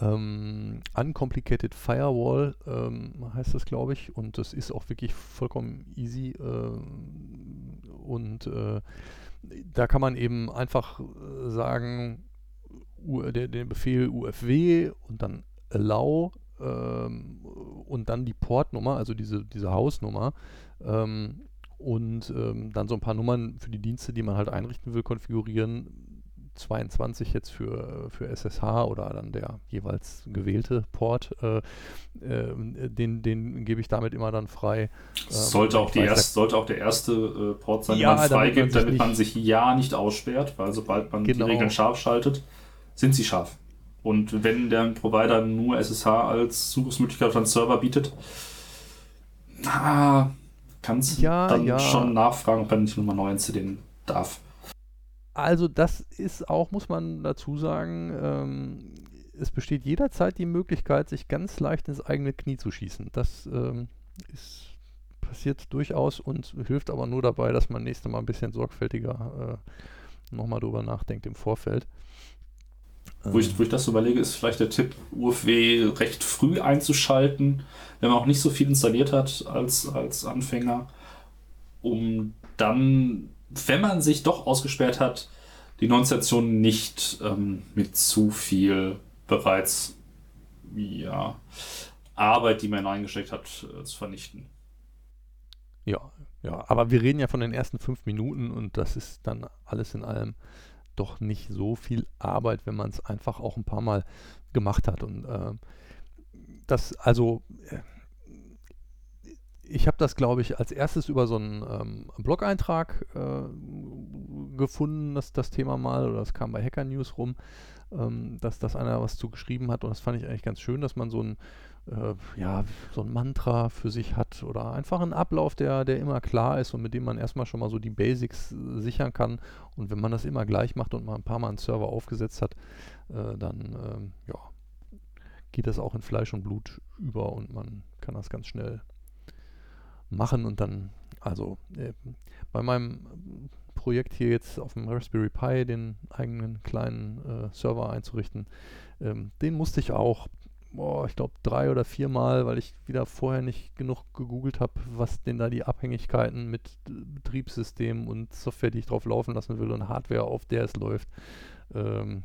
ähm, Uncomplicated Firewall ähm, heißt das, glaube ich. Und das ist auch wirklich vollkommen easy. Äh, und äh, da kann man eben einfach äh, sagen, der, den Befehl UFW und dann allow ähm, und dann die Portnummer, also diese, diese Hausnummer. Ähm, und ähm, dann so ein paar Nummern für die Dienste, die man halt einrichten will, konfigurieren 22 jetzt für, für SSH oder dann der jeweils gewählte Port, äh, äh, den, den gebe ich damit immer dann frei. Ähm, sollte, auch, die weiß, erst, sollte auch der erste äh, Port sein, ja, den man freigibt, damit, damit man sich ja nicht aussperrt, weil sobald man genau. die Regeln scharf schaltet, sind sie scharf. Und wenn der Provider nur SSH als Zugriffsmöglichkeit auf einen Server bietet, ah, kannst ja, dann ja. schon nachfragen, ob er nicht nochmal neu installieren darf. Also das ist auch, muss man dazu sagen, ähm, es besteht jederzeit die Möglichkeit, sich ganz leicht ins eigene Knie zu schießen. Das ähm, ist, passiert durchaus und hilft aber nur dabei, dass man nächstes Mal ein bisschen sorgfältiger äh, nochmal drüber nachdenkt im Vorfeld. Wo ich, wo ich das überlege, ist vielleicht der Tipp, UFW recht früh einzuschalten, wenn man auch nicht so viel installiert hat als, als Anfänger, um dann wenn man sich doch ausgesperrt hat, die neuen Stationen nicht ähm, mit zu viel bereits ja, Arbeit, die man eingesteckt hat, äh, zu vernichten. Ja, ja, aber wir reden ja von den ersten fünf Minuten und das ist dann alles in allem doch nicht so viel Arbeit, wenn man es einfach auch ein paar Mal gemacht hat. Und äh, das, also, äh, ich habe das, glaube ich, als erstes über so einen ähm, Blog-Eintrag äh, gefunden, das, das Thema mal, oder das kam bei Hacker News rum, ähm, dass das einer was zu geschrieben hat und das fand ich eigentlich ganz schön, dass man so ein, äh, ja, so ein Mantra für sich hat oder einfach einen Ablauf, der, der immer klar ist und mit dem man erstmal schon mal so die Basics äh, sichern kann. Und wenn man das immer gleich macht und mal ein paar Mal einen Server aufgesetzt hat, äh, dann, ähm, ja, geht das auch in Fleisch und Blut über und man kann das ganz schnell machen und dann, also äh, bei meinem Projekt hier jetzt auf dem Raspberry Pi den eigenen kleinen äh, Server einzurichten, ähm, den musste ich auch, boah, ich glaube drei oder viermal, weil ich wieder vorher nicht genug gegoogelt habe, was denn da die Abhängigkeiten mit Betriebssystemen und Software, die ich drauf laufen lassen will und Hardware, auf der es läuft, ähm,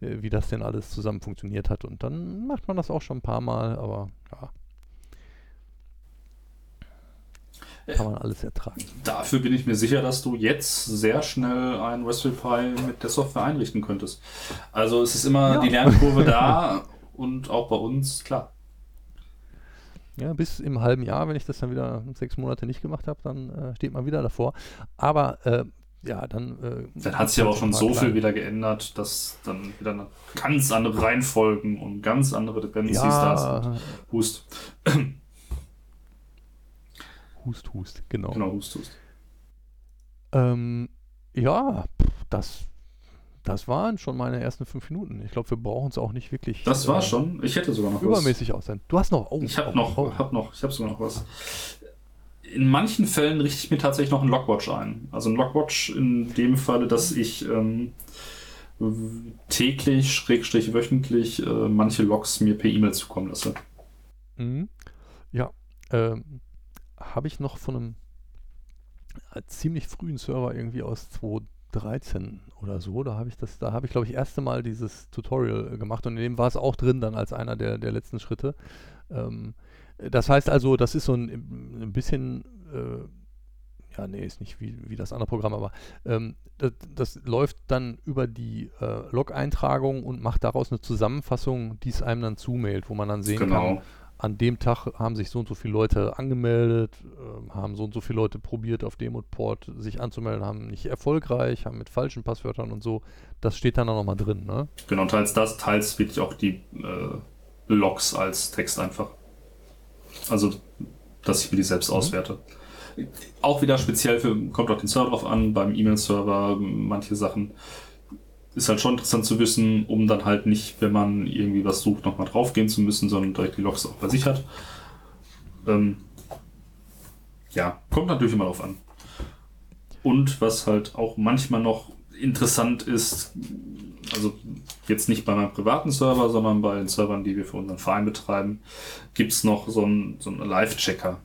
äh, wie das denn alles zusammen funktioniert hat. Und dann macht man das auch schon ein paar Mal, aber ja. Kann man alles ertragen. Dafür bin ich mir sicher, dass du jetzt sehr schnell ein Raspberry Pi mit der Software einrichten könntest. Also es ist immer Ja. die Lernkurve da und auch bei uns, klar. Ja, bis im halben Jahr, wenn ich das dann wieder sechs Monate nicht gemacht habe, dann äh, steht man wieder davor. Aber äh, ja, dann. Äh, Dann hat sich aber auch schon so viel kleine- wieder geändert, dass dann wieder eine ganz andere Reihenfolgen und ganz andere Dependencies da sind. Ja, Hust. Hust, Hust, genau. Genau, Hust, Hust. Ähm, ja, das, das waren schon meine ersten fünf Minuten. Ich glaube, wir brauchen es auch nicht wirklich Das war äh, schon. Ich hätte sogar noch was. übermäßig aus sein. Du hast noch. Oh, Ich habe oh, noch, oh. hab noch, ich habe sogar noch was. In manchen Fällen richte ich mir tatsächlich noch einen Logwatch ein. Also ein Logwatch in dem Falle, dass ich ähm, täglich, schrägstrich wöchentlich äh, manche Logs mir per E-Mail zukommen lasse. Mhm. Ja, ähm, habe ich noch von einem äh, ziemlich frühen Server irgendwie aus 2013 oder so. Da habe ich das, da habe ich glaube ich erste Mal dieses Tutorial äh, gemacht und in dem war es auch drin dann als einer der, der letzten Schritte. Ähm, das heißt also, das ist so ein, ein bisschen, äh, ja, nee, ist nicht wie, wie das andere Programm, aber ähm, das, das läuft dann über die äh, Log-Eintragung und macht daraus eine Zusammenfassung, die es einem dann zumailt, wo man dann sehen kann, Genau. An dem Tag haben sich so und so viele Leute angemeldet, ähm, haben so und so viele Leute probiert, auf dem und Port sich anzumelden, haben nicht erfolgreich, haben mit falschen Passwörtern und so. Das steht dann auch nochmal drin, ne? Genau, teils das, teils wirklich auch die äh, Logs als Text einfach. Also, dass ich mir die selbst auswerte. Auch wieder speziell für, kommt auf den Server drauf an, beim E-Mail-Server, manche Sachen. Ist halt schon interessant zu wissen, um dann halt nicht, wenn man irgendwie was sucht, nochmal draufgehen zu müssen, sondern direkt die Logs auch bei sich hat. Ähm, ja, kommt natürlich immer drauf an. Und was halt auch manchmal noch interessant ist, also jetzt nicht bei meinem privaten Server, sondern bei den Servern, die wir für unseren Verein betreiben, gibt es noch so einen, so einen Live-Checker,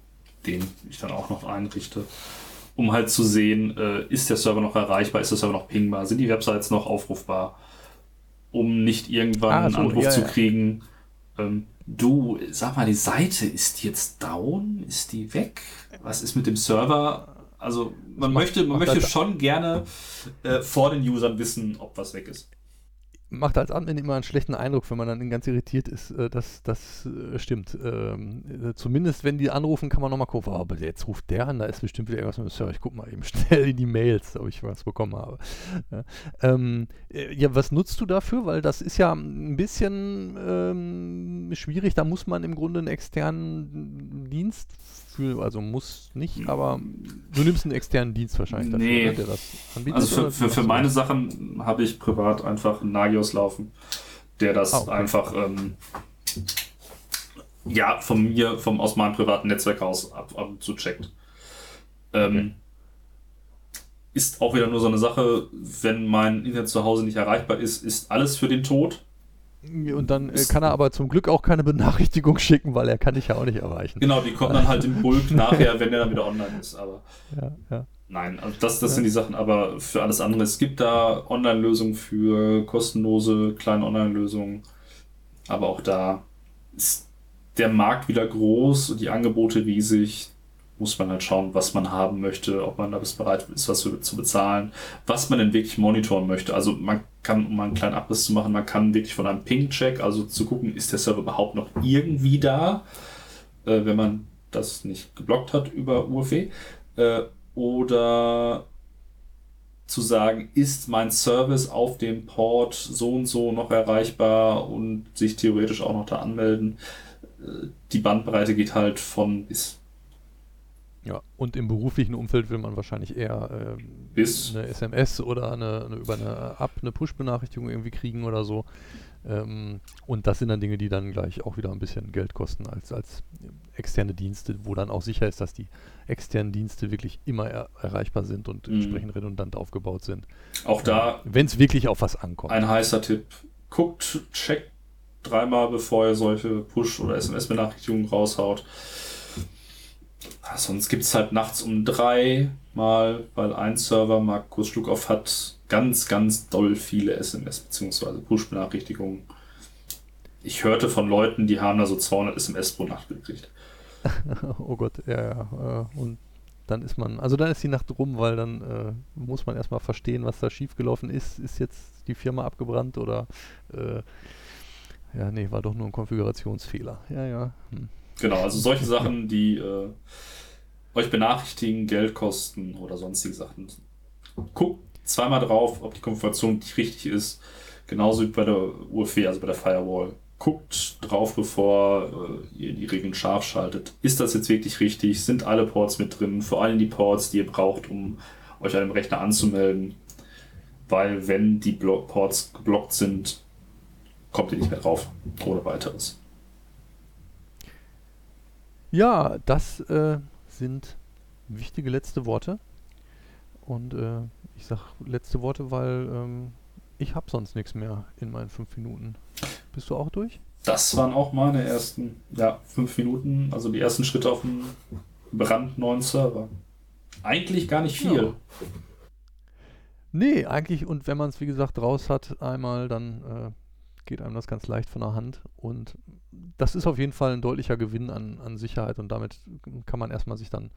den ich dann auch noch einrichte, um halt zu sehen, äh, ist der Server noch erreichbar, ist der Server noch pingbar, sind die Websites noch aufrufbar, um nicht irgendwann Ah, einen so, Anruf ja, zu ja. kriegen. Ähm, du, sag mal, die Seite ist jetzt down, ist die weg? Was ist mit dem Server? Also man möchte, man möchte schon gerne äh, vor den Usern wissen, ob was weg ist. Macht als Admin immer einen schlechten Eindruck, wenn man dann ganz irritiert ist. Äh, das das äh, stimmt. Ähm, äh, zumindest wenn die anrufen, kann man nochmal gucken, oh, aber jetzt ruft der an, da ist bestimmt wieder irgendwas mit dem Server. Ich gucke mal eben schnell in die Mails, ob ich was bekommen habe. Ja, ähm, äh, ja was nutzt du dafür? Weil das ist ja ein bisschen ähm, schwierig. Da muss man im Grunde einen externen Dienst für, also muss nicht, aber du nimmst einen externen Dienst wahrscheinlich dafür, Nee. ne, der das anbietet. Also für, für, für meine? Sachen habe ich privat einfach einen Nagios laufen, der das Ah, okay. einfach ähm, ja von mir, vom, aus meinem privaten Netzwerk aus ab, ab und zu checkt. Ähm, Ist auch wieder nur so eine Sache, wenn mein Internet zu Hause nicht erreichbar ist, ist alles für den Tod. Und dann äh, kann er aber zum Glück auch keine Benachrichtigung schicken, weil er kann dich ja auch nicht erreichen. Genau, die kommen dann halt im Bulk nachher, wenn der dann wieder online ist. Aber Ja, ja. Nein, also das, das sind die Sachen, aber für alles andere. Es gibt da Online-Lösungen für kostenlose kleine Online-Lösungen, aber auch da ist der Markt wieder groß und die Angebote riesig. Muss man halt schauen, was man haben möchte, ob man da bis bereit ist, was zu bezahlen, was man denn wirklich monitoren möchte. Also man kann, um mal einen kleinen Abriss zu machen, man kann wirklich von einem Ping-Check, also zu gucken, ist der Server überhaupt noch irgendwie da, äh, wenn man das nicht geblockt hat über UFE. Äh, oder zu sagen, ist mein Service auf dem Port so und so noch erreichbar und sich theoretisch auch noch da anmelden. Äh, Die Bandbreite geht halt von bis. Ja. Und im beruflichen Umfeld will man wahrscheinlich eher ähm, Bis. eine SMS oder eine, eine über eine App eine Push-Benachrichtigung irgendwie kriegen oder so. Ähm, und das sind dann Dinge, die dann gleich auch wieder ein bisschen Geld kosten als, als externe Dienste, wo dann auch sicher ist, dass die externen Dienste wirklich immer er erreichbar sind und Mhm. entsprechend redundant aufgebaut sind. Auch da Wenn es wirklich auf was ankommt. ein heißer Tipp. Guckt, checkt dreimal, bevor ihr solche Push- oder SMS-Benachrichtigungen raushaut. Ja, sonst gibt es halt nachts um drei mal, weil ein Server, Markus Schluckauf hat ganz, ganz doll viele SMS bzw. Push-Benachrichtigungen. Ich hörte von Leuten, die haben da so 200 SMS pro Nacht gekriegt. oh Gott, ja, ja. Äh, und dann ist man, also dann ist die Nacht rum, weil dann äh, muss man erstmal verstehen, was da schiefgelaufen ist. Ist jetzt die Firma abgebrannt oder äh, ja, nee, war doch nur ein Konfigurationsfehler. Ja, ja. Hm. Genau, also solche Sachen, die äh, euch benachrichtigen, Geld kosten oder sonstige Sachen. Guckt zweimal drauf, ob die Konfiguration richtig ist. Genauso wie bei der UFW, also bei der Firewall. Guckt drauf, bevor äh, ihr die Regeln scharf schaltet. Ist das jetzt wirklich richtig? Sind alle Ports mit drin? Vor allem die Ports, die ihr braucht, um euch an dem Rechner anzumelden. Weil wenn die Blo Ports geblockt sind, kommt ihr nicht mehr drauf. Ohne weiteres. Ja, das äh, sind wichtige letzte Worte. Und äh, ich sage letzte Worte, weil ähm, ich habe sonst nichts mehr in meinen fünf Minuten. Bist du auch durch? Das waren auch meine ersten, ja, fünf Minuten, also die ersten Schritte auf dem brandneuen Server. Eigentlich gar nicht viel. Ja. Nee, eigentlich, und wenn man es wie gesagt raus hat, einmal, dann äh, geht einem das ganz leicht von der Hand. Und das ist auf jeden Fall ein deutlicher Gewinn an, an Sicherheit und damit kann man erstmal sich dann,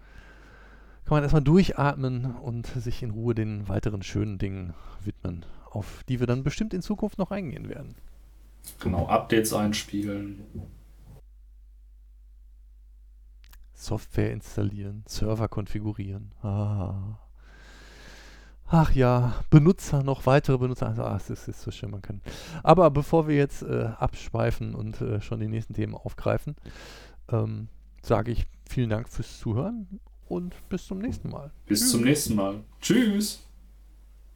kann man erstmal durchatmen und sich in Ruhe den weiteren schönen Dingen widmen, auf die wir dann bestimmt in Zukunft noch eingehen werden. Genau, Updates einspielen. Software installieren, Server konfigurieren. Ah. Ach ja, Benutzer, noch weitere Benutzer. Also, ach, es ist, so schön, man kann. Aber bevor wir jetzt äh, abschweifen und äh, schon die nächsten Themen aufgreifen, ähm, sage ich vielen Dank fürs Zuhören und bis zum nächsten Mal. Bis Tschüss. zum nächsten Mal. Tschüss.